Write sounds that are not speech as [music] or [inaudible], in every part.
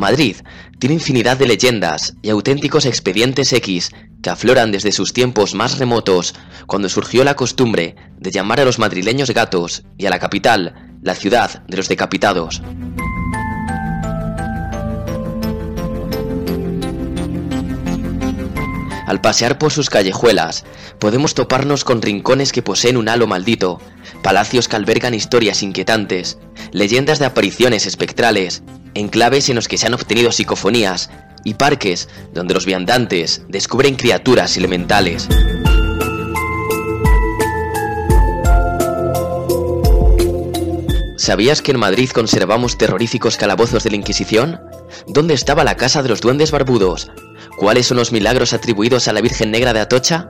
Madrid tiene infinidad de leyendas y auténticos expedientes X que afloran desde sus tiempos más remotos, cuando surgió la costumbre de llamar a los madrileños gatos y a la capital la ciudad de los decapitados. Al pasear por sus callejuelas, podemos toparnos con rincones que poseen un halo maldito, palacios que albergan historias inquietantes, leyendas de apariciones espectrales, enclaves en los que se han obtenido psicofonías y parques donde los viandantes descubren criaturas elementales. ¿Sabías que en Madrid conservamos terroríficos calabozos de la Inquisición? ¿Dónde estaba la casa de los duendes barbudos? ¿Cuáles son los milagros atribuidos a la Virgen Negra de Atocha?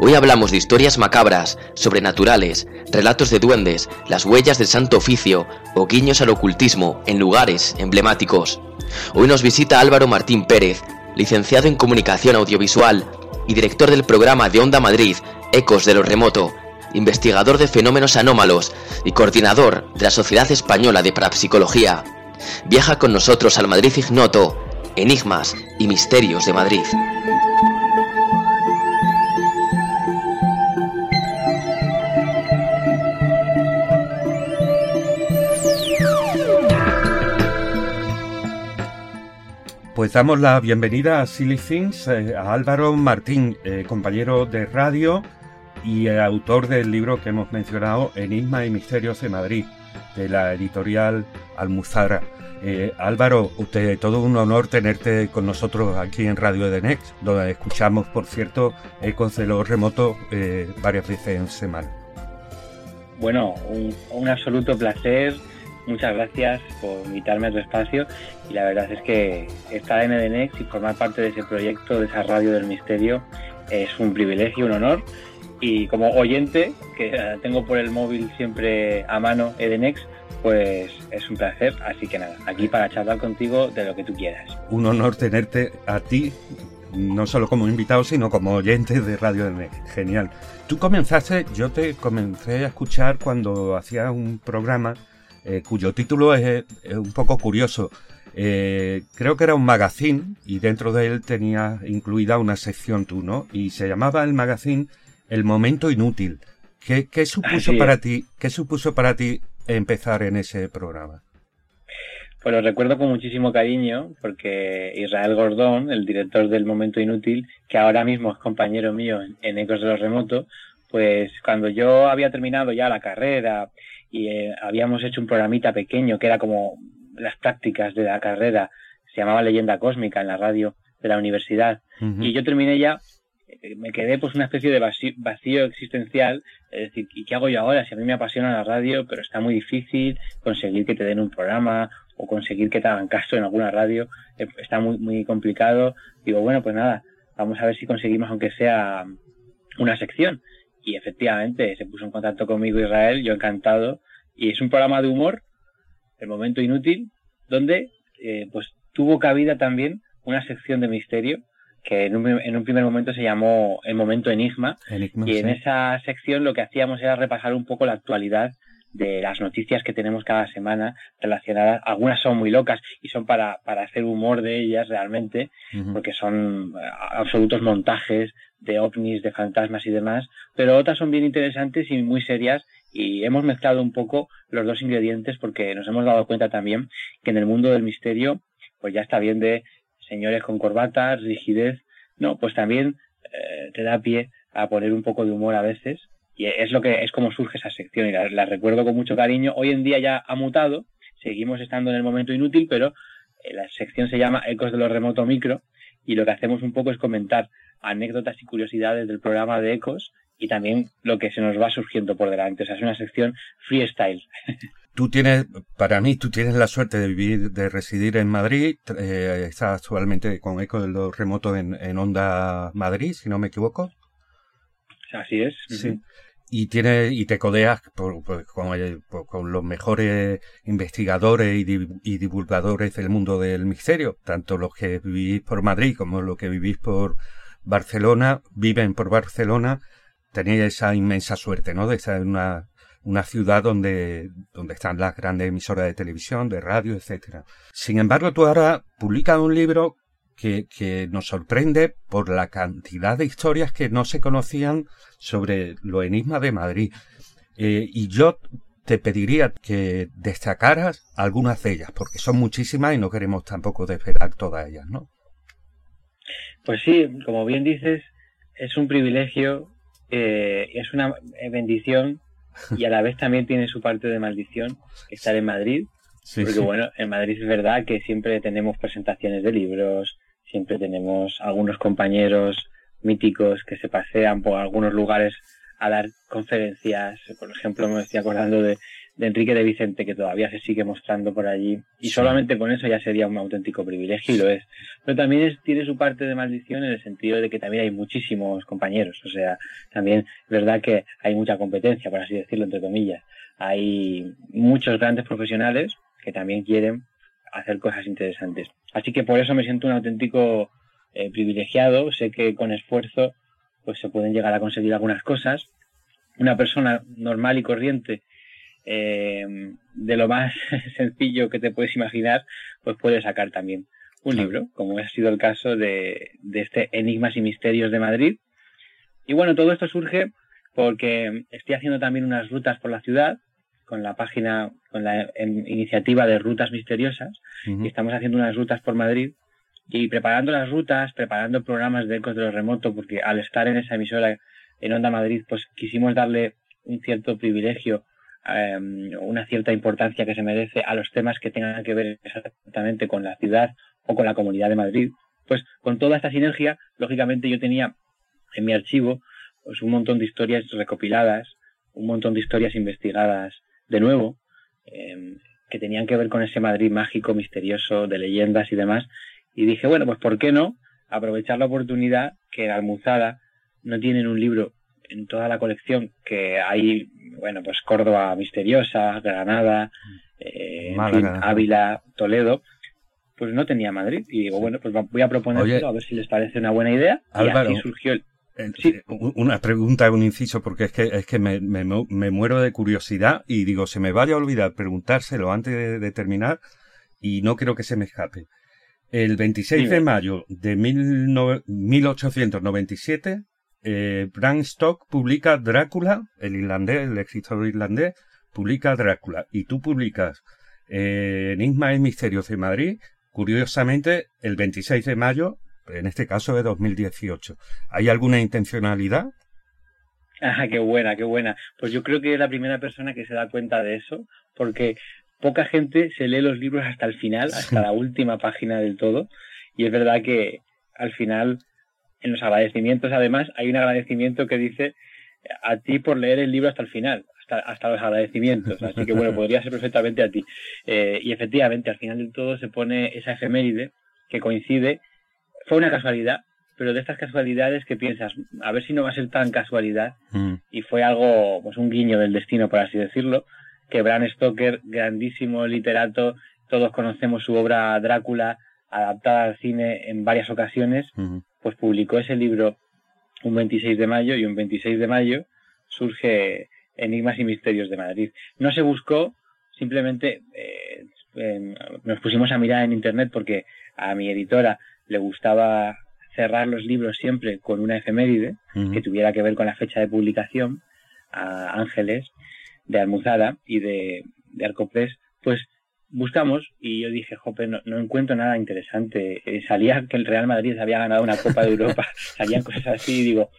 Hoy hablamos de historias macabras, sobrenaturales, relatos de duendes, las huellas del santo oficio o guiños al ocultismo en lugares emblemáticos. Hoy nos visita Álvaro Martín Pérez, licenciado en Comunicación Audiovisual y director del programa de Onda Madrid, Ecos de lo Remoto, investigador de fenómenos anómalos y coordinador de la Sociedad Española de Parapsicología. Viaja con nosotros al Madrid Ignoto, Enigmas y Misterios de Madrid. Pues damos la bienvenida a Silly Things, eh, a Álvaro Martín, eh, compañero de radio y eh, autor del libro que hemos mencionado, Enigma y Misterios de Madrid, de la editorial Almuzara. Álvaro, usted, todo un honor tenerte con nosotros aquí en Radio Edenex, donde escuchamos, por cierto, ecos de los remotos varias veces en semana. Bueno, un absoluto placer muchas gracias por invitarme a tu espacio y la verdad es que estar en Edenex y formar parte de ese proyecto, de esa radio del misterio, es un privilegio, un honor y como oyente, que tengo por el móvil siempre a mano Edenex, pues es un placer. Así que nada, aquí para charlar contigo de lo que tú quieras. Un honor tenerte a ti, no solo como invitado, sino como oyente de Radio Edenex. Genial. Tú comenzaste, yo te comencé a escuchar cuando hacía un programa eh, cuyo título es, un poco curioso. Eh, creo que era un magazine y dentro de él tenía incluida una sección tú, ¿no? Y se llamaba el magazine El Momento Inútil. ¿Qué, supuso para ti? ¿Qué supuso para ti empezar en ese programa? Pues lo recuerdo con muchísimo cariño porque Israel Gordón, el director del Momento Inútil, que ahora mismo es compañero mío en Ecos de los Remotos, pues cuando yo había terminado ya la carrera y eh, habíamos hecho un programita pequeño que era como las prácticas de la carrera, se llamaba Leyenda Cósmica en la radio de la universidad. Y yo terminé ya, eh, me quedé pues una especie de vacío, existencial, es decir, ¿y qué hago yo ahora? Si a mí me apasiona la radio, pero está muy difícil conseguir que te den un programa o conseguir que te hagan caso en alguna radio, eh, está muy, muy complicado. Digo, bueno, pues nada, vamos a ver si conseguimos aunque sea una sección y efectivamente se puso en contacto conmigo Israel, yo encantado, y es un programa de humor, El Momento Inútil, donde eh, pues tuvo cabida también una sección de misterio que en un, en un primer momento se llamó El Momento Enigma, y en esa sección lo que hacíamos era repasar un poco la actualidad de las noticias que tenemos cada semana relacionadas. Algunas son muy locas y son para, para hacer humor de ellas realmente, porque son eh, absolutos montajes de ovnis, de fantasmas y demás, pero otras son bien interesantes y muy serias y hemos mezclado un poco los dos ingredientes porque nos hemos dado cuenta también que en el mundo del misterio pues ya está bien de señores con corbatas, rigidez, no, pues también eh, te da pie a poner un poco de humor a veces y es lo que es como surge esa sección y la, recuerdo con mucho cariño. Hoy en día ya ha mutado, seguimos estando en el momento inútil, pero eh, la sección se llama Ecos de lo remoto micro y lo que hacemos un poco es comentar anécdotas y curiosidades del programa de Ecos y también lo que se nos va surgiendo por delante. O sea, es una sección freestyle. [laughs] Tú tienes, para mí, tú tienes la suerte de vivir, de residir en Madrid. Eh, estás actualmente con Eco de lo remoto en, Onda Madrid, si no me equivoco. Así es. Sí. Y, tiene, y te codeas por, con, los mejores investigadores y, y, divulgadores del mundo del misterio, tanto los que vivís por Madrid como los que vivís por, Barcelona, viven por Barcelona, tenéis esa inmensa suerte, ¿no? De estar en una, una ciudad donde, donde están las grandes emisoras de televisión, de radio, etcétera. Sin embargo, tú ahora publicas un libro que, que, nos sorprende por la cantidad de historias que no se conocían sobre los enigmas de Madrid. Eh, y yo te pediría que destacaras algunas de ellas, porque son muchísimas y no queremos tampoco desvelar todas ellas, ¿no? Pues sí, como bien dices, es un privilegio, eh, es una bendición y a la vez también tiene su parte de maldición estar en Madrid. porque bueno, en Madrid es verdad que siempre tenemos presentaciones de libros, siempre tenemos algunos compañeros míticos que se pasean por algunos lugares a dar conferencias. Por ejemplo, me estoy acordando de, de Enrique de Vicente, que todavía se sigue mostrando por allí. Y solamente con eso ya sería un auténtico privilegio y lo es. Pero también es, tiene su parte de maldición en el sentido de que también hay muchísimos compañeros. O sea, también es verdad que hay mucha competencia, por así decirlo, entre comillas. Hay muchos grandes profesionales que también quieren hacer cosas interesantes. Así que por eso me siento un auténtico eh, privilegiado. Sé que con esfuerzo pues se pueden llegar a conseguir algunas cosas. Una persona normal y corriente eh, de lo más [laughs] sencillo que te puedes imaginar, pues puedes sacar también un libro, como ha sido el caso de, este Enigmas y Misterios de Madrid. Y bueno, todo esto surge porque estoy haciendo también unas rutas por la ciudad con la página, con la iniciativa de Rutas Misteriosas, y estamos haciendo unas rutas por Madrid y preparando las rutas, preparando programas de ecos de lo remoto, porque al estar en esa emisora en Onda Madrid, pues quisimos darle un cierto privilegio Em, una cierta importancia que se merece a los temas que tengan que ver exactamente con la ciudad o con la comunidad de Madrid. Pues con toda esta sinergia, lógicamente yo tenía en mi archivo pues un montón de historias recopiladas, un montón de historias investigadas de nuevo, em, que tenían que ver con ese Madrid mágico, misterioso, de leyendas y demás. Y dije, bueno, pues ¿por qué no aprovechar la oportunidad que en Almuzada no tienen un libro en toda la colección que hay, bueno, pues Córdoba Misteriosa, Granada, eh, Ávila, Toledo, pues no tenía Madrid. Y digo, bueno, pues voy a proponerlo a ver si les parece una buena idea. y así surgió el... Sí. Una pregunta, un inciso, porque es que, es que me, me, me, muero de curiosidad y digo, se me vaya a olvidar preguntárselo antes de, terminar y no quiero que se me escape. El 26 de mayo de mil 1897 eh, Bram Stock publica Drácula, el irlandés, el escritor irlandés, publica Drácula, y tú publicas eh, Enigma y Misterios de Madrid, curiosamente, el 26 de mayo, en este caso de 2018. ¿Hay alguna intencionalidad? Ah, qué buena, qué buena. Pues yo creo que es la primera persona que se da cuenta de eso, porque poca gente se lee los libros hasta el final, hasta la última página del todo, y es verdad que al final en los agradecimientos, además, hay un agradecimiento que dice a ti por leer el libro hasta el final, hasta, hasta los agradecimientos. Así que, bueno, podría ser perfectamente a ti. Eh, y efectivamente, al final del todo se pone esa efeméride que coincide. Fue una casualidad, pero de estas casualidades que piensas, a ver si no va a ser tan casualidad. Mm. Y fue algo, pues un guiño del destino, por así decirlo, que Bram Stoker, grandísimo literato, todos conocemos su obra Drácula, adaptada al cine en varias ocasiones, pues publicó ese libro un 26 de mayo y un 26 de mayo surge Enigmas y Misterios de Madrid. No se buscó, simplemente eh, nos pusimos a mirar en Internet porque a mi editora le gustaba cerrar los libros siempre con una efeméride que tuviera que ver con la fecha de publicación a Ángeles de Almuzada y de, de Arcoprés, pues buscamos y yo dije, jope, no, encuentro nada interesante. Eh, salía que el Real Madrid había ganado una Copa de Europa, [laughs] salían cosas así y digo,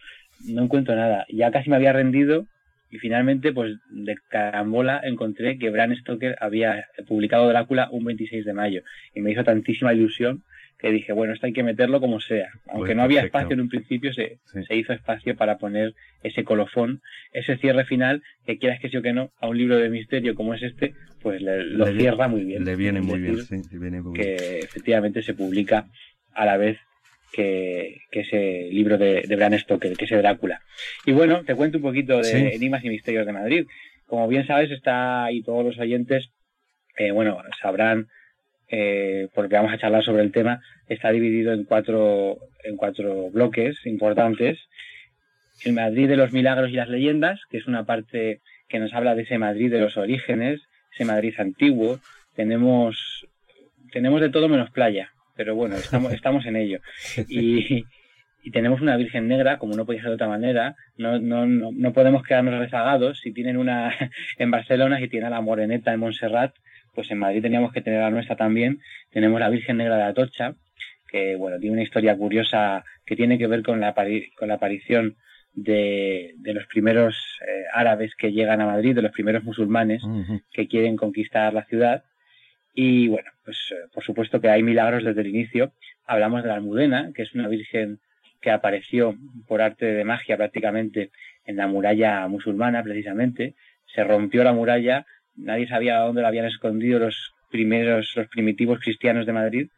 no encuentro nada. Ya casi me había rendido y finalmente, pues de carambola encontré que Bram Stoker había publicado Drácula un 26 de mayo y me hizo tantísima ilusión que dije, bueno, esto hay que meterlo como sea. Aunque pues no había espacio en un principio, se, se hizo espacio para poner ese colofón, ese cierre final, que quieras que sí o que no, a un libro de misterio como es este, pues lo cierra muy bien. Le viene muy bien, sí, le viene muy bien. Que efectivamente se publica a la vez que, que ese libro de, de Bram Stoker, que es Drácula. Y bueno, te cuento un poquito de Enigmas y Misterios de Madrid. Como bien sabes, está ahí todos los oyentes, eh, bueno, sabrán eh, porque vamos a charlar sobre el tema, está dividido en cuatro, en cuatro bloques importantes. El Madrid de los milagros y las leyendas, que es una parte que nos habla de ese Madrid de los orígenes, ese Madrid antiguo. Tenemos, tenemos de todo menos playa, pero bueno, estamos, [laughs] estamos en ello. Y, y tenemos una Virgen Negra, como no podía ser de otra manera, no, no, no, podemos quedarnos rezagados. Si tienen una [laughs] en Barcelona, si tienen a la Moreneta en Montserrat, pues en Madrid teníamos que tener la nuestra también. Tenemos la Virgen Negra de Atocha, que bueno, tiene una historia curiosa que tiene que ver con la, con la aparición de, de los primeros eh, árabes que llegan a Madrid, de los primeros musulmanes que quieren conquistar la ciudad. Y bueno, pues eh, por supuesto que hay milagros desde el inicio. Hablamos de la Almudena, que es una virgen que apareció por arte de magia prácticamente en la muralla musulmana, precisamente. Se rompió la muralla, nadie sabía dónde la habían escondido los primeros, los primitivos cristianos de Madrid.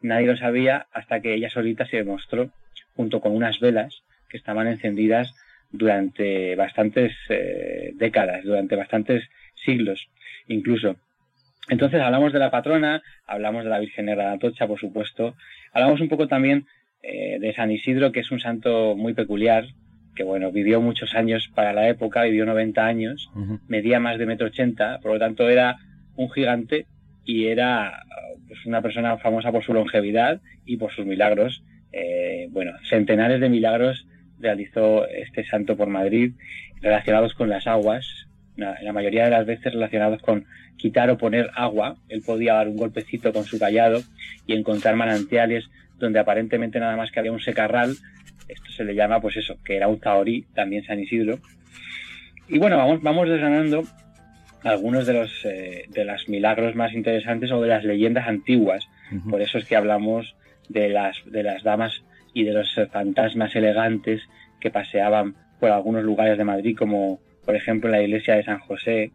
Nadie lo sabía hasta que ella solita se demostró, junto con unas velas que estaban encendidas durante bastantes eh, décadas, durante bastantes siglos incluso. Entonces hablamos de la patrona, hablamos de la Virgen Negra de Atocha, por supuesto, hablamos un poco también eh, de San Isidro, que es un santo muy peculiar, que bueno, vivió muchos años para la época, vivió 90 años, medía más de metro ochenta, por lo tanto era un gigante y era pues, una persona famosa por su longevidad y por sus milagros. Eh, bueno, centenares de milagros realizó este santo por Madrid relacionados con las aguas, la mayoría de las veces relacionados con quitar o poner agua. Él podía dar un golpecito con su callado y encontrar manantiales donde aparentemente nada más que había un secarral. Esto se le llama, pues eso, que era un taorí, también San Isidro. Y bueno, vamos, vamos desgranando algunos de los eh, de los milagros más interesantes o de las leyendas antiguas. Por eso es que hablamos de las, de las damas y de los fantasmas elegantes que paseaban por algunos lugares de Madrid, como por ejemplo la iglesia de San José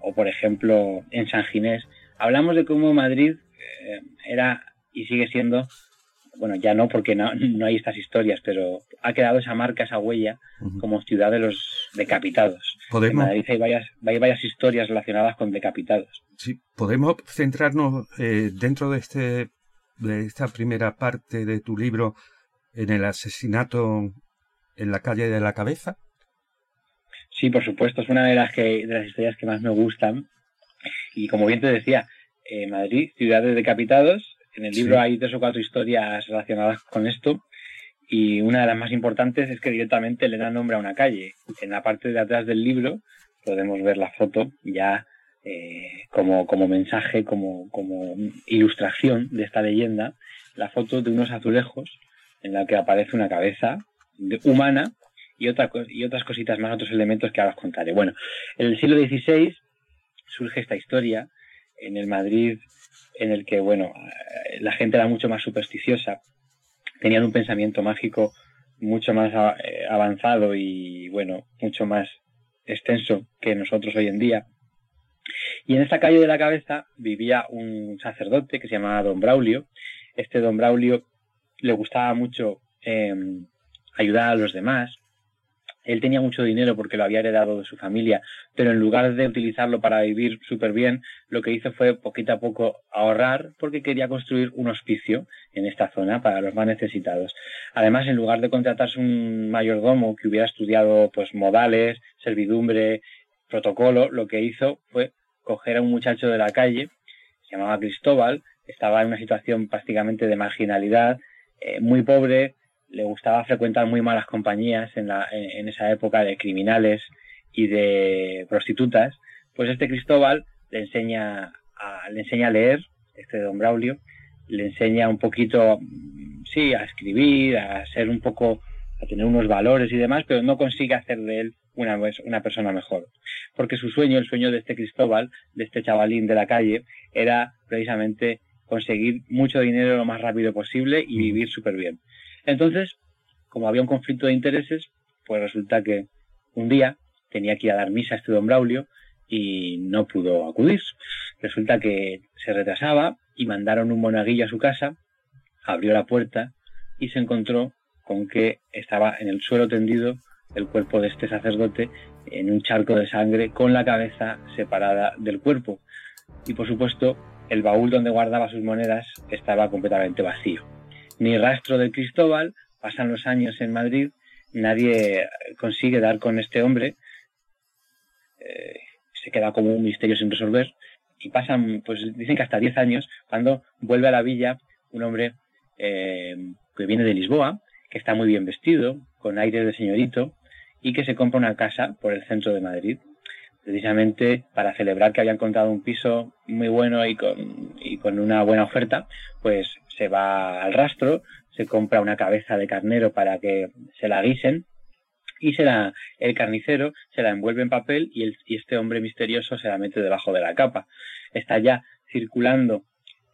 o por ejemplo en San Ginés. Hablamos de cómo Madrid eh, era y sigue siendo bueno, ya no porque no, hay estas historias, pero ha quedado esa marca, esa huella como ciudad de los decapitados. En Madrid hay varias, hay varias historias relacionadas con decapitados. Sí, podemos centrarnos eh, dentro de, este, de esta primera parte de tu libro en el asesinato en la calle de la cabeza. Sí, por supuesto, es una de las, que, de las historias que más me gustan. Y como bien te decía, eh, Madrid, ciudad de decapitados, en el libro hay tres o cuatro historias relacionadas con esto y una de las más importantes es que directamente le da nombre a una calle. En la parte de atrás del libro podemos ver la foto ya eh, como, como mensaje, como, como ilustración de esta leyenda, la foto de unos azulejos en la que aparece una cabeza humana y, otra, y otras cositas más, otros elementos que ahora os contaré. Bueno, en el siglo XVI surge esta historia en el Madrid en el que, bueno, la gente era mucho más supersticiosa, tenían un pensamiento mágico mucho más eh, avanzado y, bueno, mucho más extenso que nosotros hoy en día. Y en esta calle de la cabeza vivía un sacerdote que se llamaba Don Braulio. Este Don Braulio le gustaba mucho em, ayudar a los demás, él tenía mucho dinero porque lo había heredado de su familia, pero en lugar de utilizarlo para vivir súper bien, lo que hizo fue poquito a poco ahorrar porque quería construir un hospicio en esta zona para los más necesitados. Además, en lugar de contratarse un mayordomo que hubiera estudiado pues modales, servidumbre, protocolo, lo que hizo fue coger a un muchacho de la calle, se llamaba Cristóbal, estaba en una situación prácticamente de marginalidad, eh, muy pobre, le gustaba frecuentar muy malas compañías en, la, en, esa época de criminales y de prostitutas, pues este Cristóbal le enseña a, le enseña a leer, este don Braulio, le enseña un poquito, sí, a escribir, a ser un poco, a tener unos valores y demás, pero no consigue hacer de él una, una persona mejor. Porque su sueño, el sueño de este Cristóbal, de este chavalín de la calle, era precisamente conseguir mucho dinero lo más rápido posible y vivir súper bien. Entonces, como había un conflicto de intereses, pues resulta que un día tenía que ir a dar misa a este don Braulio y no pudo acudir. Resulta que se retrasaba y mandaron un monaguillo a su casa, abrió la puerta y se encontró con que estaba en el suelo tendido el cuerpo de este sacerdote en un charco de sangre con la cabeza separada del cuerpo. Y por supuesto, el baúl donde guardaba sus monedas estaba completamente vacío ni rastro de Cristóbal, pasan los años en Madrid, nadie consigue dar con este hombre. eh, se queda como un misterio sin resolver y pasan, pues dicen que hasta 10 años, cuando vuelve a la villa un hombre eh, que viene de Lisboa, que está muy bien vestido, con aire de señorito, y que se compra una casa por el centro de Madrid, precisamente para celebrar que había encontrado un piso muy bueno y con, y con una buena oferta, pues se va al rastro, se compra una cabeza de carnero para que se la guisen y se la, el carnicero se la envuelve en papel y, el, y este hombre misterioso se la mete debajo de la capa. Está ya circulando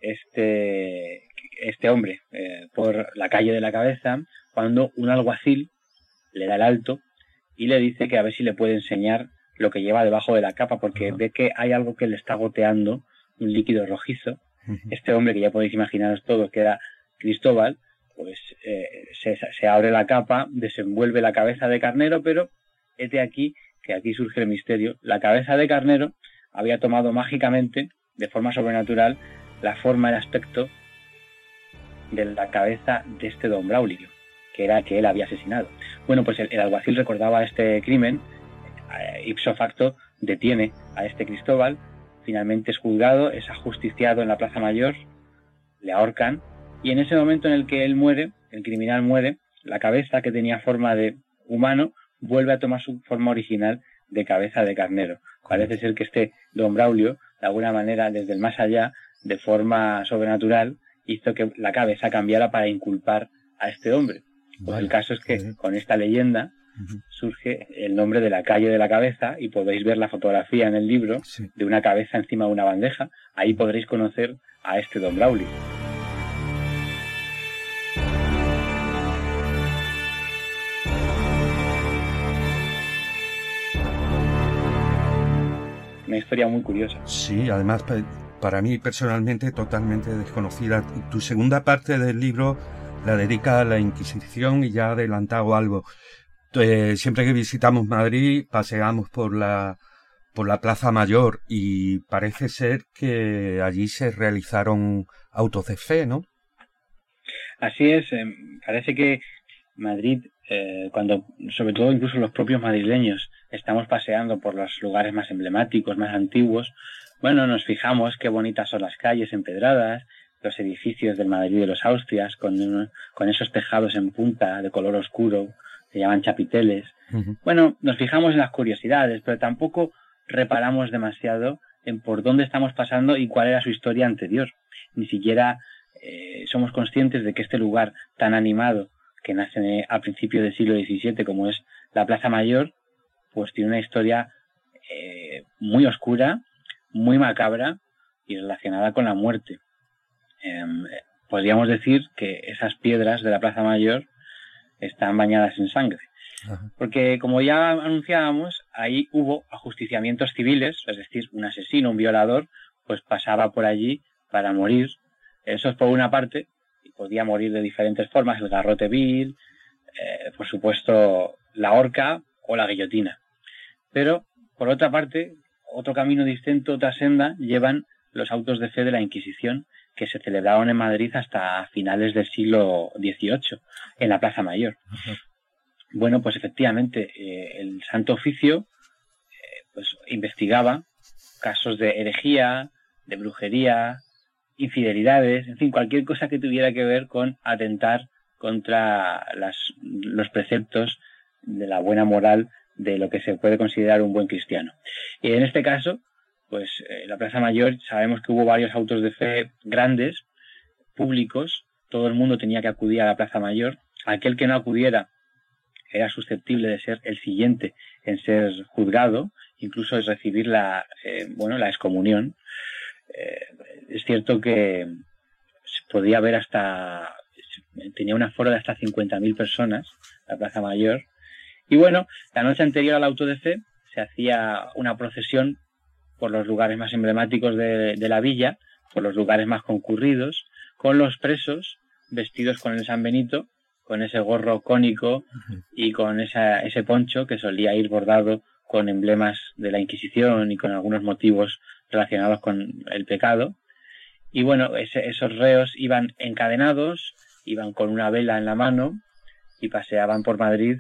este, este hombre eh, por la calle de la cabeza cuando un alguacil le da el alto y le dice que a ver si le puede enseñar lo que lleva debajo de la capa porque ve que hay algo que le está goteando, un líquido rojizo. Este hombre, que ya podéis imaginaros todos que era Cristóbal, pues eh, se, se, abre la capa, desenvuelve la cabeza de carnero, pero este aquí, que aquí surge el misterio, la cabeza de carnero había tomado mágicamente, de forma sobrenatural, la forma y aspecto de la cabeza de este don Braulio, que era que él había asesinado. Bueno, pues el, alguacil recordaba este crimen, ipso facto detiene a este Cristóbal, finalmente es juzgado, es ajusticiado en la Plaza Mayor, le ahorcan, y en ese momento en el que él muere, el criminal muere, la cabeza que tenía forma de humano vuelve a tomar su forma original de cabeza de carnero. Parece ser que este don Braulio, de alguna manera, desde el más allá, de forma sobrenatural, hizo que la cabeza cambiara para inculpar a este hombre. Pues el caso es que con esta leyenda surge el nombre de la calle de la cabeza y podéis ver la fotografía en el libro de una cabeza encima de una bandeja. Ahí podréis conocer a este don Braulio. Una historia muy curiosa. Sí, además para mí personalmente totalmente desconocida. Tu segunda parte del libro la dedica a la Inquisición y ya ha adelantado algo. Eh, siempre que visitamos Madrid paseamos por la por la Plaza Mayor y parece ser que allí se realizaron autos de fe, ¿no? Así es, eh, parece que Madrid, eh, cuando sobre todo incluso los propios madrileños estamos paseando por los lugares más emblemáticos, más antiguos, bueno, nos fijamos qué bonitas son las calles empedradas, los edificios del Madrid de los Austrias, con, con esos tejados en punta de color oscuro, se llaman chapiteles. Bueno, nos fijamos en las curiosidades, pero tampoco reparamos demasiado en por dónde estamos pasando y cuál era su historia anterior. Ni siquiera eh, somos conscientes de que este lugar tan animado, que nace a principios del siglo XVII, como es la Plaza Mayor, pues tiene una historia eh, muy oscura, muy macabra y relacionada con la muerte. Em, podríamos decir que esas piedras de la Plaza Mayor están bañadas en sangre. Porque, como ya anunciábamos, ahí hubo ajusticiamientos civiles, es decir, un asesino, un violador, pues pasaba por allí para morir. Eso es por una parte, y podía morir de diferentes formas, el garrote vil, eh, por supuesto, la horca o la guillotina. Pero, por otra parte, otro camino distinto, otra senda, llevan los autos de fe de la Inquisición que se celebraron en Madrid hasta finales del siglo XVIII, en la Plaza Mayor. Bueno, pues efectivamente, eh, el Santo Oficio eh, pues investigaba casos de herejía, de brujería, infidelidades, en fin, cualquier cosa que tuviera que ver con atentar contra las, los preceptos de la buena moral de lo que se puede considerar un buen cristiano. Y en este caso, pues eh, la Plaza Mayor sabemos que hubo varios autos de fe grandes, públicos, todo el mundo tenía que acudir a la Plaza Mayor. Aquel que no acudiera era susceptible de ser el siguiente en ser juzgado, incluso es recibir la, eh, bueno, la excomunión. Eh, es cierto que podía haber hasta, tenía un aforo de hasta 50.000 personas, la Plaza Mayor, y bueno, la noche anterior al auto de fe se hacía una procesión por los lugares más emblemáticos de, la villa, por los lugares más concurridos, con los presos vestidos con el San Benito, con ese gorro cónico y con ese poncho que solía ir bordado con emblemas de la Inquisición y con algunos motivos relacionados con el pecado. Y bueno, esos reos iban encadenados, iban con una vela en la mano y paseaban por Madrid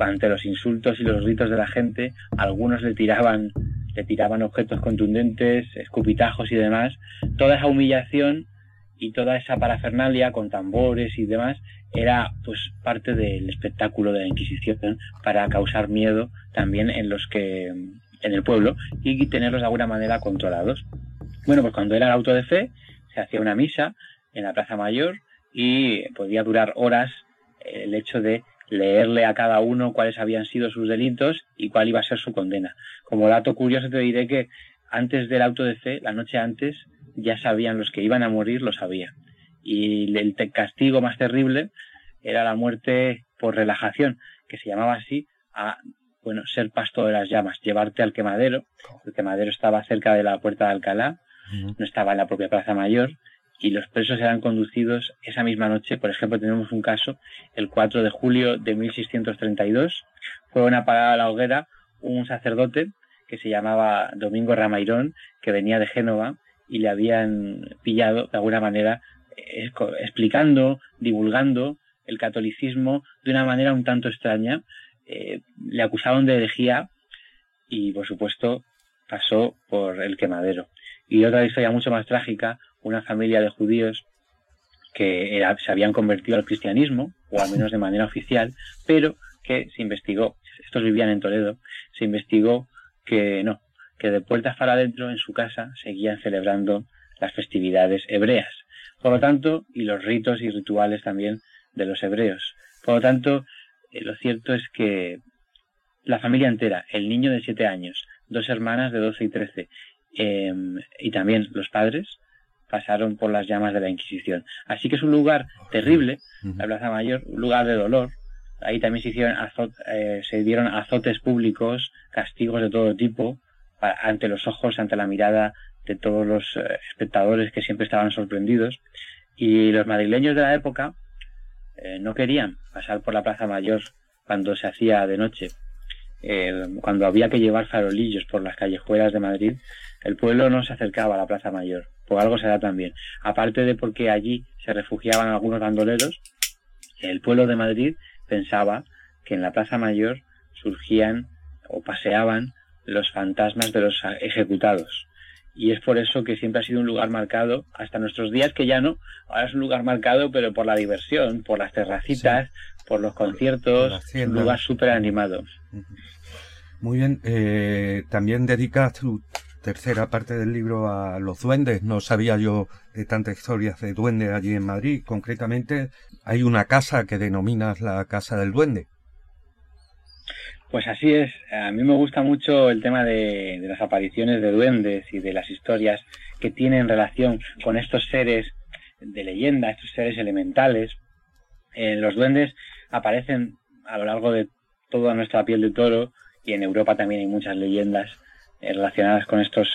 ante los insultos y los gritos de la gente, algunos le tiraban, le tiraban objetos contundentes, escupitajos y demás. Toda esa humillación y toda esa parafernalia con tambores y demás era pues parte del espectáculo de la Inquisición para causar miedo también en los que en el pueblo y tenerlos de alguna manera controlados. Bueno, pues cuando era el auto de fe se hacía una misa en la Plaza Mayor y podía durar horas el hecho de leerle a cada uno cuáles habían sido sus delitos y cuál iba a ser su condena. Como dato curioso te diré que antes del auto de fe, la noche antes, ya sabían los que iban a morir, lo sabían. Y el castigo más terrible era la muerte por relajación, que se llamaba así a bueno, ser pasto de las llamas, llevarte al quemadero. El quemadero estaba cerca de la puerta de Alcalá, no estaba en la propia Plaza Mayor, y los presos eran conducidos esa misma noche. Por ejemplo, tenemos un caso, el 4 de julio de 1632, fueron a la hoguera un sacerdote que se llamaba Domingo Ramairón, que venía de Génova y le habían pillado de alguna manera eh, explicando, divulgando el catolicismo de una manera un tanto extraña. Eh, le acusaron de herejía y, por supuesto, pasó por el quemadero. Y otra historia mucho más trágica, una familia de judíos que se habían convertido al cristianismo, o al menos de manera oficial, pero que se investigó, estos vivían en Toledo, se investigó que no, que de puertas para adentro en su casa seguían celebrando las festividades hebreas. Por lo tanto, y los ritos y rituales también de los hebreos. Por lo tanto, eh, lo cierto es que la familia entera, el niño de siete años, dos hermanas de 12 y 13, em, y también los padres, pasaron por las llamas de la Inquisición. Así que es un lugar terrible, la Plaza Mayor, un lugar de dolor. Ahí también se, hicieron eh, se dieron azotes públicos, castigos de todo tipo, ante los ojos, ante la mirada de todos los eh, espectadores que siempre estaban sorprendidos. Y los madrileños de la época eh, no querían pasar por la Plaza Mayor cuando se hacía de noche. Cuando había que llevar farolillos por las callejuelas de Madrid, el pueblo no se acercaba a la Plaza Mayor por algo se da también. Aparte de porque allí se refugiaban algunos bandoleros, el pueblo de Madrid pensaba que en la Plaza Mayor surgían o paseaban los fantasmas de los ejecutados. Y es por eso que siempre ha sido un lugar marcado, hasta nuestros días que ya no, ahora es un lugar marcado, pero por la diversión, por las terracitas, por los conciertos, un lugar súper animado. Muy bien, eh, también dedicas tu tercera parte del libro a los duendes. No sabía yo de tantas historias de duendes allí en Madrid. Concretamente, hay una casa que denominas la Casa del Duende. Pues así es. A mí me gusta mucho el tema de, las apariciones de duendes y de las historias que tienen relación con estos seres de leyenda, estos seres elementales. Eh, los duendes aparecen a lo largo de toda nuestra piel de toro y en Europa también hay muchas leyendas eh, relacionadas con estos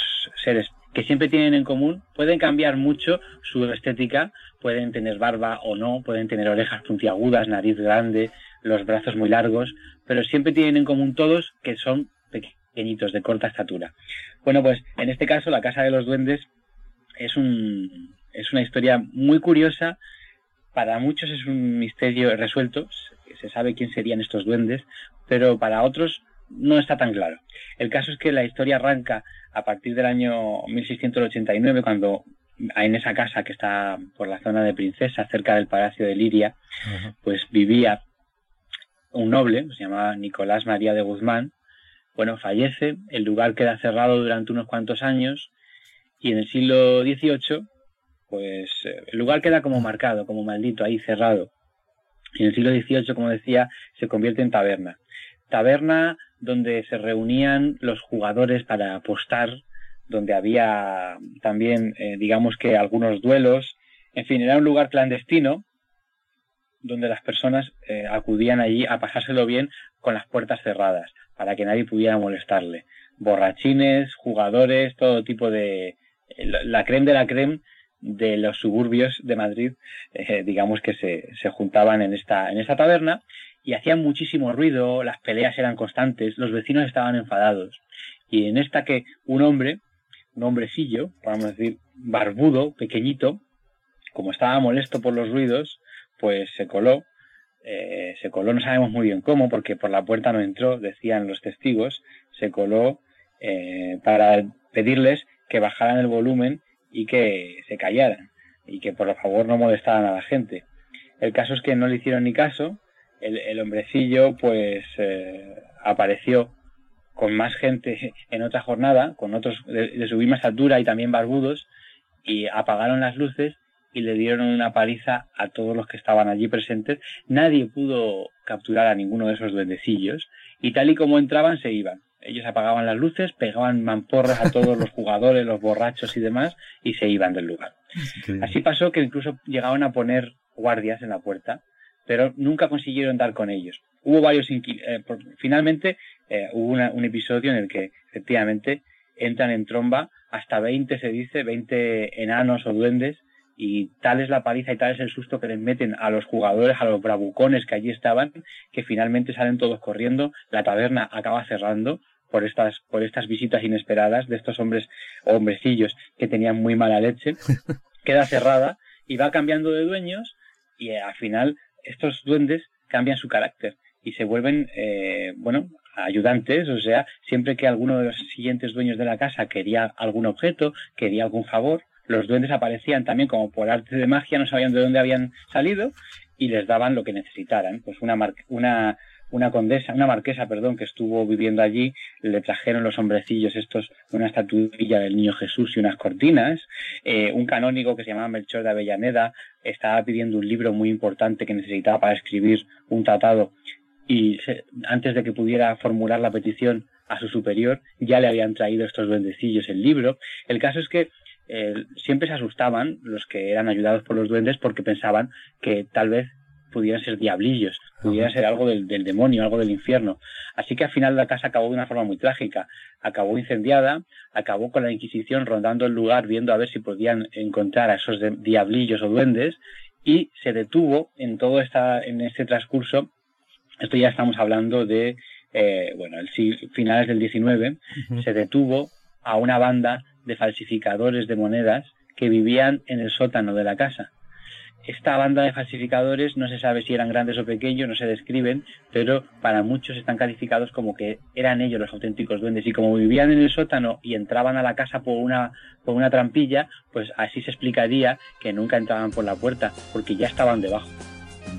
seres que siempre tienen en común, pueden cambiar mucho su estética, pueden tener barba o no, pueden tener orejas puntiagudas, nariz grande, los brazos muy largos, pero siempre tienen en común todos que son pequeñitos, de corta estatura. Bueno, pues en este caso la Casa de los Duendes es, un, es una historia muy curiosa, para muchos es un misterio resuelto, se sabe quién serían estos duendes, pero para otros no está tan claro. El caso es que la historia arranca a partir del año 1689, cuando en esa casa que está por la zona de Princesa, cerca del Palacio de Liria, pues vivía un noble, se llamaba Nicolás María de Guzmán. Bueno, fallece, el lugar queda cerrado durante unos cuantos años y en el siglo XVIII, pues eh, el lugar queda como marcado, como maldito, ahí cerrado. Y en el siglo XVIII, como decía, se convierte en taberna. Taberna donde se reunían los jugadores para apostar, donde había también, eh, digamos que algunos duelos, en fin, era un lugar clandestino donde las personas eh, acudían allí a pasárselo bien con las puertas cerradas, para que nadie pudiera molestarle. Borrachines, jugadores, todo tipo de... la creme de la creme de los suburbios de Madrid, eh, digamos que se, se, juntaban en esta, en esta taberna y hacían muchísimo ruido, las peleas eran constantes, los vecinos estaban enfadados. Y en esta que un hombre, un hombrecillo, podemos decir, barbudo, pequeñito, como estaba molesto por los ruidos, pues se coló. Eh, se coló, no sabemos muy bien cómo, porque por la puerta no entró, decían los testigos, se coló eh, para pedirles que bajaran el volumen y que se callaran y que por favor no molestaran a la gente. El caso es que no le hicieron ni caso, el, hombrecillo pues eh, apareció con más gente [laughs] en otra jornada, con otros de, su misma altura y también barbudos, y apagaron las luces y le dieron una paliza a todos los que estaban allí presentes. Nadie pudo capturar a ninguno de esos duendecillos y tal y como entraban se iban. Ellos apagaban las luces, pegaban mamporras a todos los jugadores, los borrachos y demás y se iban del lugar. Así pasó que incluso llegaban a poner guardias en la puerta, pero nunca consiguieron dar con ellos. Hubo varios eh, finalmente eh, hubo un episodio en el que efectivamente entran en tromba hasta 20 se dice, 20 enanos o duendes y tal es la paliza y tal es el susto que les meten a los jugadores, a los bravucones que allí estaban, que finalmente salen todos corriendo, la taberna acaba cerrando por estas, por estas visitas inesperadas de estos hombres, hombrecillos que tenían muy mala leche, [laughs] queda cerrada y va cambiando de dueños y eh, al final estos duendes cambian su carácter y se vuelven, eh, bueno, ayudantes, o sea, siempre que alguno de los siguientes dueños de la casa quería algún objeto, quería algún favor, los duendes aparecían también como por arte de magia, no sabían de dónde habían salido y les daban lo que necesitaran. Pues una, una, una condesa, una marquesa, perdón, que estuvo viviendo allí, le trajeron los hombrecillos estos, una estatuilla del niño Jesús y unas cortinas. Eh, un canónigo que se llamaba Melchor de Avellaneda estaba pidiendo un libro muy importante que necesitaba para escribir un tratado y antes de que pudiera formular la petición a su superior, ya le habían traído estos duendecillos el libro. El caso es que eh, siempre se asustaban los que eran ayudados por los duendes porque pensaban que tal vez pudieran ser diablillos, pudiera ser algo del, demonio, algo del infierno. Así que al final la casa acabó de una forma muy trágica. Acabó incendiada, acabó con la Inquisición rondando el lugar viendo a ver si podían encontrar a esos diablillos o duendes y se detuvo en todo esta, en este transcurso. Esto ya estamos hablando de, eh, bueno, el finales del 19, se detuvo a una banda de falsificadores de monedas que vivían en el sótano de la casa. Esta banda de falsificadores no se sabe si eran grandes o pequeños, no se describen, pero para muchos están calificados como que eran ellos los auténticos duendes y como vivían en el sótano y entraban a la casa por una por una trampilla, pues así se explicaría que nunca entraban por la puerta porque ya estaban debajo.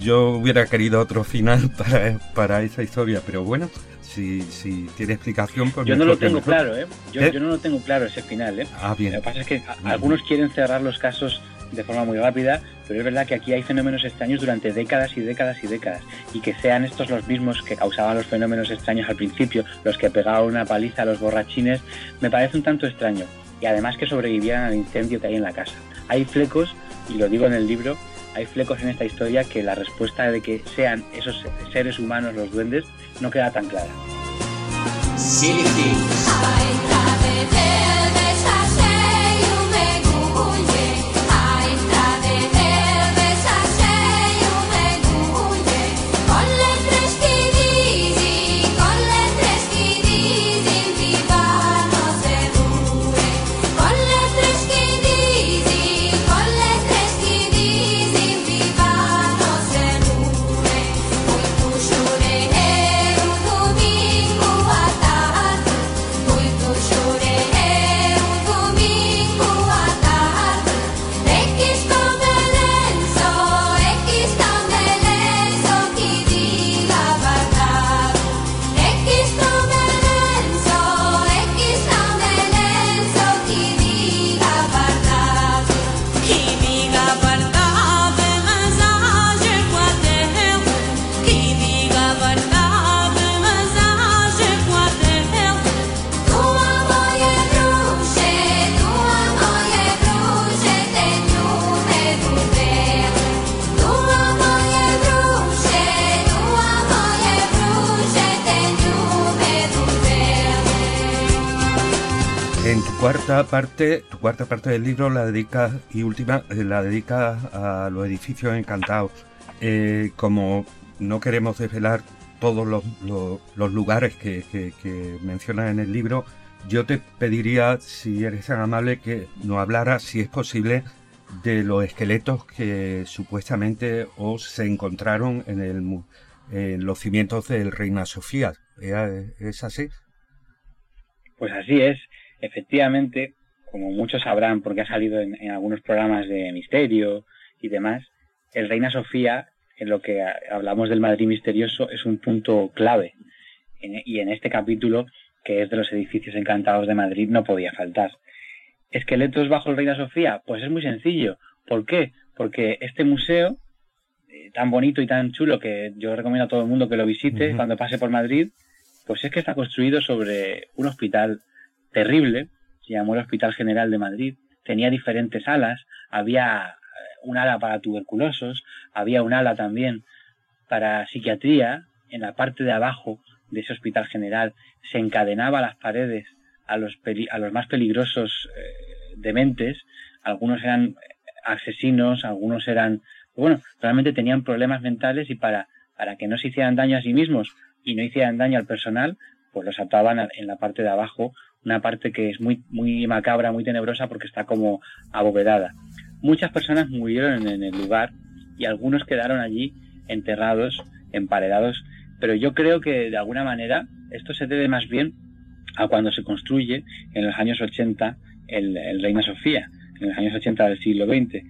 Yo hubiera querido otro final [laughs] para, para esa historia, pero bueno, si, si tiene explicación. Pues yo no lo tengo claro, ¿eh? Yo, ¿eh? yo, no lo tengo claro ese final, ¿eh? Ah, bien. Lo que pasa es que algunos quieren cerrar los casos de forma muy rápida, pero es verdad que aquí hay fenómenos extraños durante décadas y décadas y décadas, y que sean estos los mismos que causaban los fenómenos extraños al principio, los que pegaban una paliza a los borrachines, me parece un tanto extraño, y además que sobrevivieran al incendio que hay en la casa. Hay flecos, y lo digo en el libro, hay flecos en esta historia que la respuesta de que sean esos seres humanos los duendes no queda tan clara. Cuarta parte, tu cuarta parte del libro la dedica y última eh, la dedica a los edificios encantados. Eh, como no queremos desvelar todos los, lugares que, mencionas en el libro, yo te pediría, si eres tan amable, que nos hablara, si es posible, de los esqueletos que supuestamente os se encontraron en, el, en los cimientos del Reina Sofía. ¿Es así? Pues así es. Efectivamente, como muchos sabrán porque ha salido en, algunos programas de misterio y demás, el Reina Sofía, en lo que hablamos del Madrid misterioso, es un punto clave. y en este capítulo, que es de los edificios encantados de Madrid, no podía faltar. ¿Esqueletos bajo el Reina Sofía? Pues es muy sencillo. ¿Por qué? Porque este museo, eh, tan bonito y tan chulo que yo recomiendo a todo el mundo que lo visite cuando pase por Madrid, pues es que está construido sobre un hospital terrible, se llamó el Hospital General de Madrid, tenía diferentes alas, había eh, un ala para tuberculosos, había un ala también para psiquiatría, en la parte de abajo de ese hospital general se encadenaba las paredes a los, a los más peligrosos eh, dementes, algunos eran asesinos, algunos eran, bueno, realmente tenían problemas mentales y para, para que no se hicieran daño a sí mismos y no hicieran daño al personal, pues los ataban en la parte de abajo una parte que es muy, muy macabra, muy tenebrosa porque está como abovedada. Muchas personas murieron en el lugar y algunos quedaron allí enterrados, emparedados, pero yo creo que de alguna manera esto se debe más bien a cuando se construye en los años 80 el, Reina Sofía, en los años 80 del siglo XX,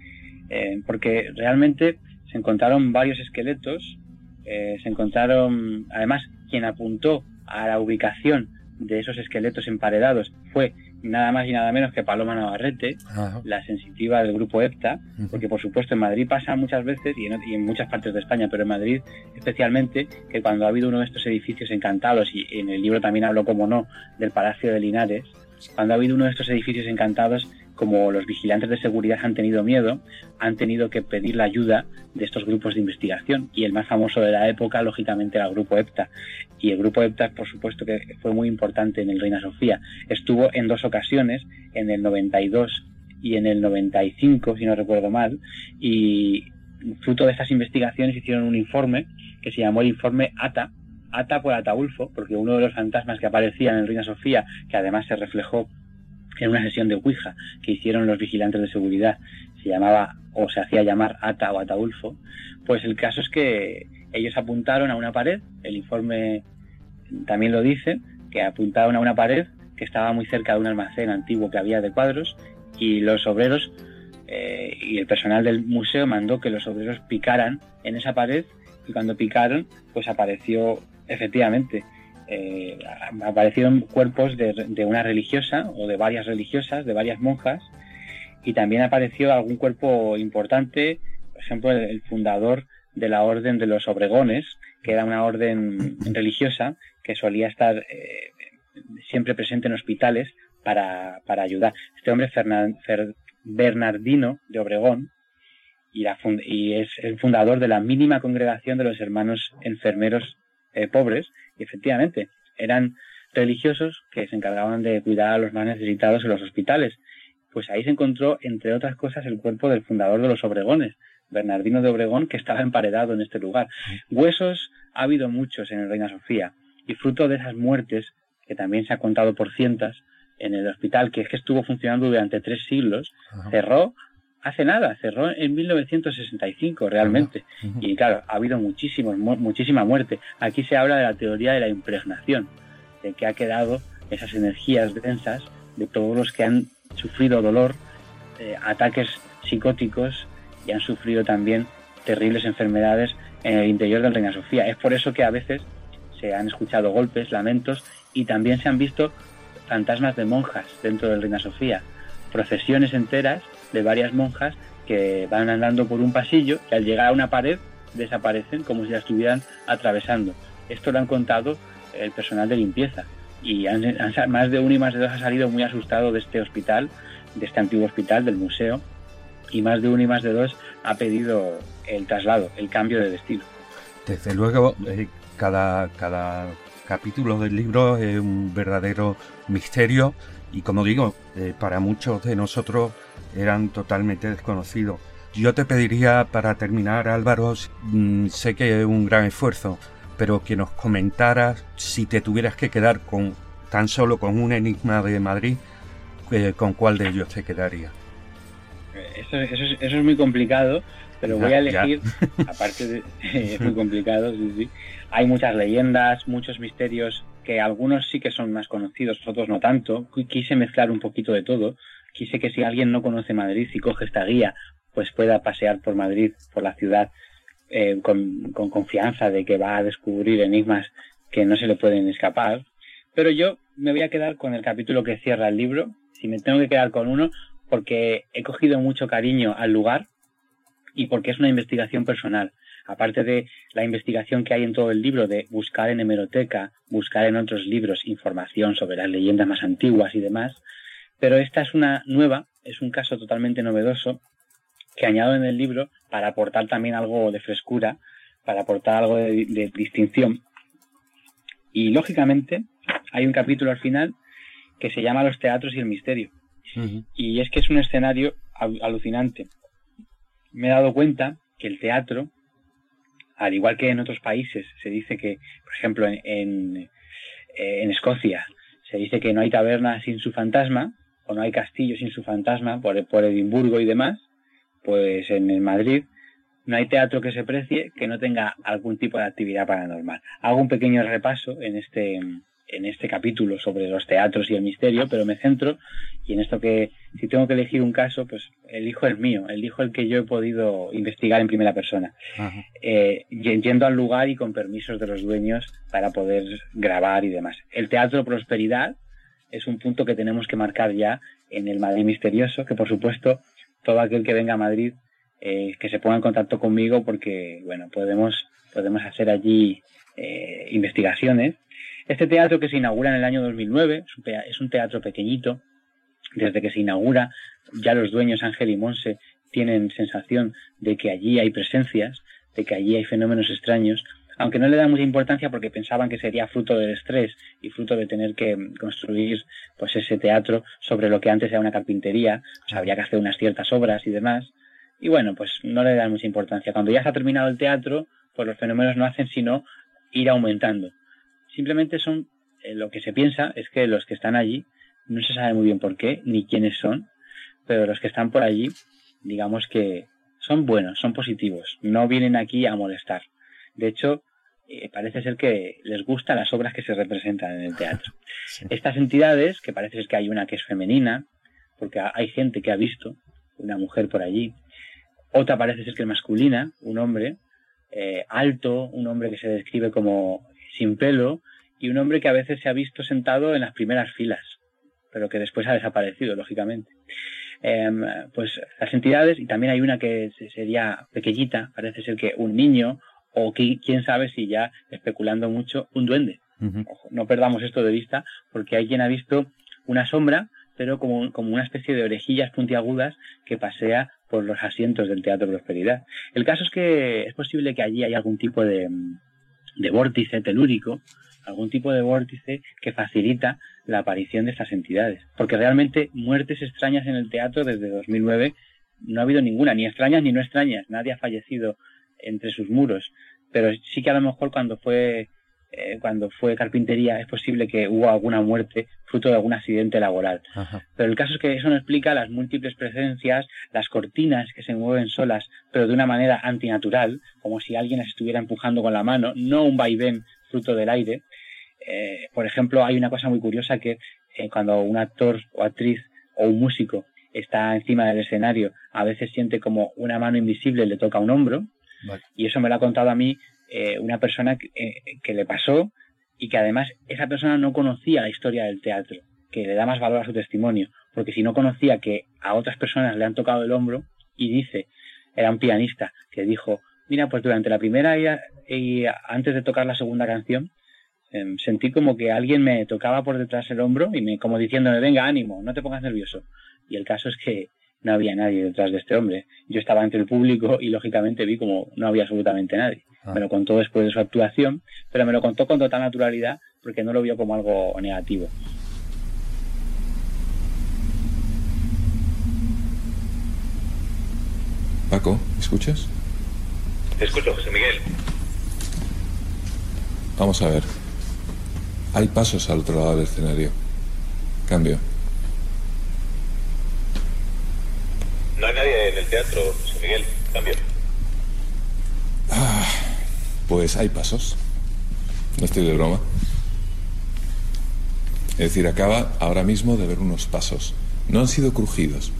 eh, porque realmente se encontraron varios esqueletos, eh, se encontraron, además, quien apuntó a la ubicación de esos esqueletos emparedados fue nada más y nada menos que Paloma Navarrete, la sensitiva del grupo EPTA, porque por supuesto en Madrid pasa muchas veces y en, muchas partes de España, pero en Madrid especialmente, que cuando ha habido uno de estos edificios encantados, y en el libro también hablo como no del Palacio de Linares, cuando ha habido uno de estos edificios encantados, como los vigilantes de seguridad han tenido miedo, han tenido que pedir la ayuda de estos grupos de investigación. Y el más famoso de la época, lógicamente, era el grupo EPTA. Y el grupo EPTA, por supuesto, que fue muy importante en el Reina Sofía. Estuvo en dos ocasiones, en el 92 y en el 95, si no recuerdo mal. Y fruto de estas investigaciones hicieron un informe que se llamó el informe ATA, ATA por Ataulfo, porque uno de los fantasmas que aparecía en el Reina Sofía, que además se reflejó en una sesión de Ouija que hicieron los vigilantes de seguridad, se llamaba o se hacía llamar Ata o Ataulfo, pues el caso es que ellos apuntaron a una pared, el informe también lo dice, que apuntaron a una pared que estaba muy cerca de un almacén antiguo que había de cuadros y los obreros eh, y el personal del museo mandó que los obreros picaran en esa pared y cuando picaron pues apareció efectivamente eh, aparecieron cuerpos de, una religiosa o de varias religiosas, de varias monjas, y también apareció algún cuerpo importante, por ejemplo, el, fundador de la Orden de los Obregones, que era una orden religiosa que solía estar eh, siempre presente en hospitales para, ayudar. Este hombre, Bernardino de Obregón, y, es el fundador de la mínima congregación de los hermanos enfermeros eh, pobres, y efectivamente eran religiosos que se encargaban de cuidar a los más necesitados en los hospitales. Pues ahí se encontró, entre otras cosas, el cuerpo del fundador de los Obregones, Bernardino de Obregón, que estaba emparedado en este lugar. Huesos ha habido muchos en el Reina Sofía, y fruto de esas muertes, que también se ha contado por cientos, en el hospital, que es que estuvo funcionando durante tres siglos, cerró hace nada, cerró en 1965 realmente. Y claro, ha habido muchísimos, muchísima muerte. Aquí se habla de la teoría de la impregnación, de que ha quedado esas energías densas de todos los que han sufrido dolor, eh, ataques psicóticos y han sufrido también terribles enfermedades en el interior del Reina Sofía. Es por eso que a veces se han escuchado golpes, lamentos y también se han visto fantasmas de monjas dentro del Reina Sofía, procesiones enteras de varias monjas que van andando por un pasillo y al llegar a una pared desaparecen como si la estuvieran atravesando. Esto lo han contado el personal de limpieza y más de uno y más de dos ha salido muy asustado de este hospital, de este antiguo hospital, del museo, y más de uno y más de dos ha pedido el traslado, el cambio de destino. Desde luego, eh, cada, cada capítulo del libro es un verdadero misterio y como digo, eh, para muchos de nosotros eran totalmente desconocidos. Yo te pediría para terminar, Álvaro, mm, sé que es un gran esfuerzo, pero que nos comentaras si te tuvieras que quedar con tan solo con un enigma de Madrid, eh, ¿con cuál de ellos te quedaría? Es eso, es, muy complicado, pero voy a elegir, aparte de... [laughs] es muy complicado, sí, sí. Hay muchas leyendas, muchos misterios que algunos sí que son más conocidos, otros no tanto. Quise mezclar un poquito de todo. Quise que si alguien no conoce Madrid y coge esta guía, pues pueda pasear por Madrid, por la ciudad, eh, con, con confianza de que va a descubrir enigmas que no se le pueden escapar. Pero yo me voy a quedar con el capítulo que cierra el libro, si me tengo que quedar con uno, porque he cogido mucho cariño al lugar y porque es una investigación personal. Aparte de la investigación que hay en todo el libro de buscar en hemeroteca, buscar en otros libros información sobre las leyendas más antiguas y demás, pero esta es una nueva, es un caso totalmente novedoso que añado en el libro para aportar también algo de frescura, para aportar algo de, distinción. Y lógicamente hay un capítulo al final que se llama Los teatros y el misterio. Y es que es un escenario alucinante. Me he dado cuenta que el teatro, al igual que en otros países, se dice que, por ejemplo, en, en, Escocia, se dice que no hay taberna sin su fantasma, o no hay castillo sin su fantasma, por, por Edimburgo y demás, pues en Madrid no hay teatro que se precie que no tenga algún tipo de actividad paranormal. Hago un pequeño repaso en este, este capítulo sobre los teatros y el misterio, pero me centro y en esto que si tengo que elegir un caso, pues elijo el mío, elijo el que yo he podido investigar en primera persona, eh, yendo al lugar y con permisos de los dueños para poder grabar y demás. El teatro Prosperidad es un punto que tenemos que marcar ya en el Madrid misterioso, que por supuesto todo aquel que venga a Madrid eh, que se ponga en contacto conmigo porque bueno podemos podemos hacer allí eh, investigaciones este teatro que se inaugura en el año 2009 es un teatro pequeñito. Desde que se inaugura, ya los dueños Ángel y Monse tienen sensación de que allí hay presencias, de que allí hay fenómenos extraños, aunque no le dan mucha importancia porque pensaban que sería fruto del estrés y fruto de tener que construir pues ese teatro sobre lo que antes era una carpintería, sea, habría que hacer unas ciertas obras y demás. Y bueno, pues no le dan mucha importancia. Cuando ya se ha terminado el teatro, pues los fenómenos no hacen sino ir aumentando simplemente son, eh, lo que se piensa es que los que están allí, no se sabe muy bien por qué, ni quiénes son, pero los que están por allí, digamos que son buenos, son positivos, no vienen aquí a molestar. De hecho, eh, parece ser que les gustan las obras que se representan en el teatro. Estas entidades, que parece ser que hay una que es femenina, porque hay gente que ha visto una mujer por allí, otra parece ser que es masculina, un hombre eh, alto, un hombre que se describe como sin pelo, y un hombre que a veces se ha visto sentado en las primeras filas, pero que después ha desaparecido, lógicamente. Em, pues las entidades, y también hay una que sería pequeñita, parece ser que un niño, o quién sabe si ya especulando mucho, un duende. no perdamos esto de vista, porque hay quien ha visto una sombra, pero como, como una especie de orejillas puntiagudas que pasea por los asientos del Teatro Prosperidad. El caso es que es posible que allí haya algún tipo de, de vórtice telúrico, algún tipo de vórtice que facilita la aparición de estas entidades. Porque realmente muertes extrañas en el teatro desde 2009 no ha habido ninguna, ni extrañas ni no extrañas. Nadie ha fallecido entre sus muros. Pero sí que a lo mejor cuando fue eh, cuando fue carpintería es posible que hubo alguna muerte fruto de algún accidente laboral. Pero el caso es que eso no explica las múltiples presencias, las cortinas que se mueven solas, pero de una manera antinatural, como si alguien las estuviera empujando con la mano, no un vaivén fruto del aire. Eh, por ejemplo, hay una cosa muy curiosa que eh, cuando un actor o actriz o un músico está encima del escenario, a veces siente como una mano invisible le toca un hombro, y eso me lo ha contado a mí eh, una persona eh, que, le pasó y que además esa persona no conocía la historia del teatro, que le da más valor a su testimonio, porque si no conocía que a otras personas le han tocado el hombro y dice, era un pianista, que dijo, mira, pues durante la primera y, antes de tocar la segunda canción, em, sentí como que alguien me tocaba por detrás el hombro y me como diciéndome, venga, ánimo, no te pongas nervioso. Y el caso es que no había nadie detrás de este hombre. Yo estaba entre el público y lógicamente vi como no había absolutamente nadie. Ah. Me lo contó después de su actuación, pero me lo contó con total naturalidad porque no lo vio como algo negativo. Paco, ¿me escuchas? Te escucho, José Miguel. Vamos a ver. Hay pasos al otro lado del escenario. Cambio. No hay nadie en el teatro, José Miguel. Cambio. Ah, pues hay pasos. No estoy de broma. Es decir, acaba ahora mismo de ver unos pasos. No han sido crujidos,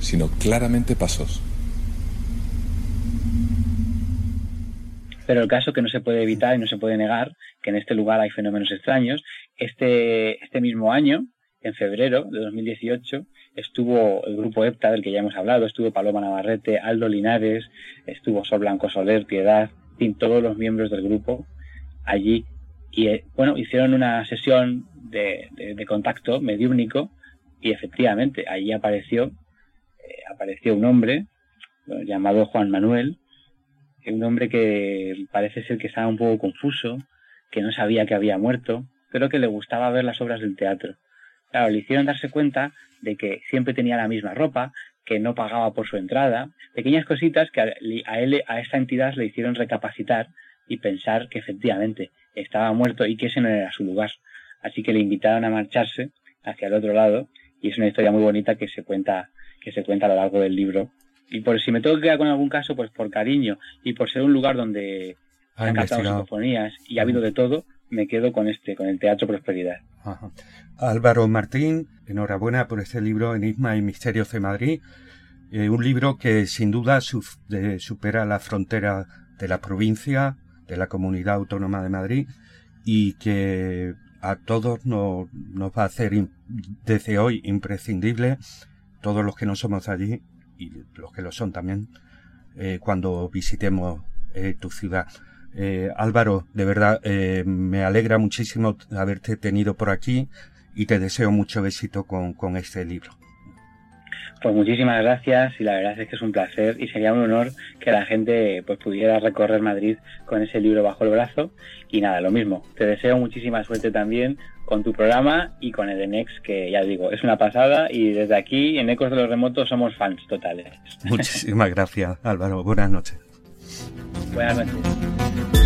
sino claramente pasos. Pero el caso que no se puede evitar y no se puede negar que en este lugar hay fenómenos extraños. Este, este mismo año, en febrero de 2018, estuvo el grupo EPTA, del que ya hemos hablado, estuvo Paloma Navarrete, Aldo Linares, estuvo Sol Blanco Soler, Piedad, en todos los miembros del grupo allí. Y eh, bueno, hicieron una sesión de, de, contacto mediúnico y efectivamente allí apareció, eh, apareció un hombre llamado Juan Manuel, un hombre que parece ser que estaba un poco confuso, que no sabía que había muerto, pero que le gustaba ver las obras del teatro. Claro, le hicieron darse cuenta de que siempre tenía la misma ropa, que no pagaba por su entrada, pequeñas cositas que a él, a esta entidad le hicieron recapacitar y pensar que efectivamente estaba muerto y que ese no era su lugar. Así que le invitaron a marcharse hacia el otro lado y es una historia muy bonita que se cuenta que se cuenta a lo largo del libro y por si me tengo que quedar con algún caso, pues por cariño y por ser un lugar donde cantado sinfonías y ha habido de todo, me quedo con este, con el Teatro Prosperidad. Álvaro Martín, enhorabuena por este libro Enigma y Misterios de Madrid. Eh, un libro que sin duda supera la frontera de la provincia, de la comunidad autónoma de Madrid y que a todos nos, nos va a hacer desde hoy imprescindible, todos los que no somos allí, y los que lo son también eh, cuando visitemos eh, tu ciudad. Eh, Álvaro, de verdad me alegra muchísimo haberte tenido por aquí y te deseo mucho éxito con, con este libro. Pues muchísimas gracias y la verdad es que es un placer y sería un honor que la gente pues pudiera recorrer Madrid con ese libro bajo el brazo y nada, lo mismo. Te deseo muchísima suerte también con tu programa y con el Enex que ya digo, es una pasada y desde aquí en Ecos de los Remotos somos fans totales. Muchísimas gracias Álvaro, buenas noches. We're amateurs.